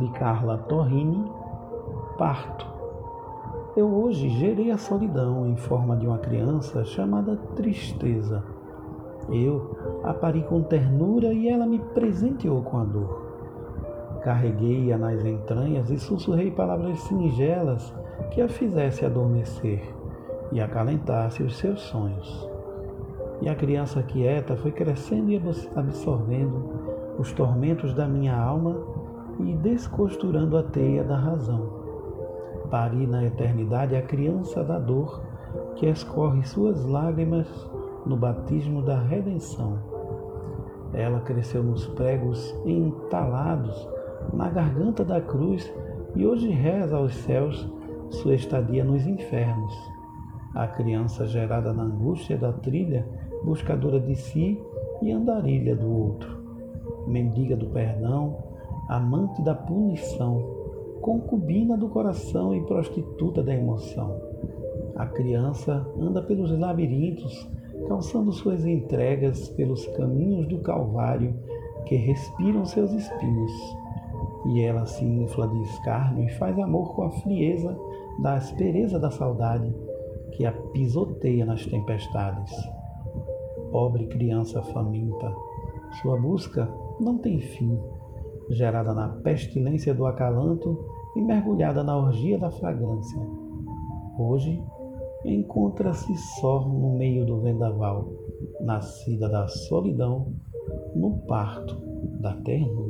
de Carla Torrini, Parto. Eu hoje gerei a solidão em forma de uma criança chamada Tristeza. Eu a pari com ternura e ela me presenteou com a dor. Carreguei-a nas entranhas e sussurrei palavras singelas que a fizesse adormecer e acalentasse os seus sonhos. E a criança quieta foi crescendo e absorvendo os tormentos da minha alma e descosturando a teia da razão. Pari na eternidade a criança da dor que escorre suas lágrimas no batismo da redenção. Ela cresceu nos pregos entalados na garganta da cruz e hoje reza aos céus sua estadia nos infernos. A criança gerada na angústia da trilha, buscadora de si e andarilha do outro, mendiga do perdão, amante da punição, concubina do coração e prostituta da emoção. A criança anda pelos labirintos, calçando suas entregas pelos caminhos do Calvário que respiram seus espinhos e ela se infla de escárnio e faz amor com a frieza da aspereza da saudade que a pisoteia nas tempestades. Pobre criança faminta, sua busca não tem fim, gerada na pestilência do acalanto e mergulhada na orgia da fragrância. Hoje encontra-se só no meio do vendaval, nascida da solidão, no parto da ternura.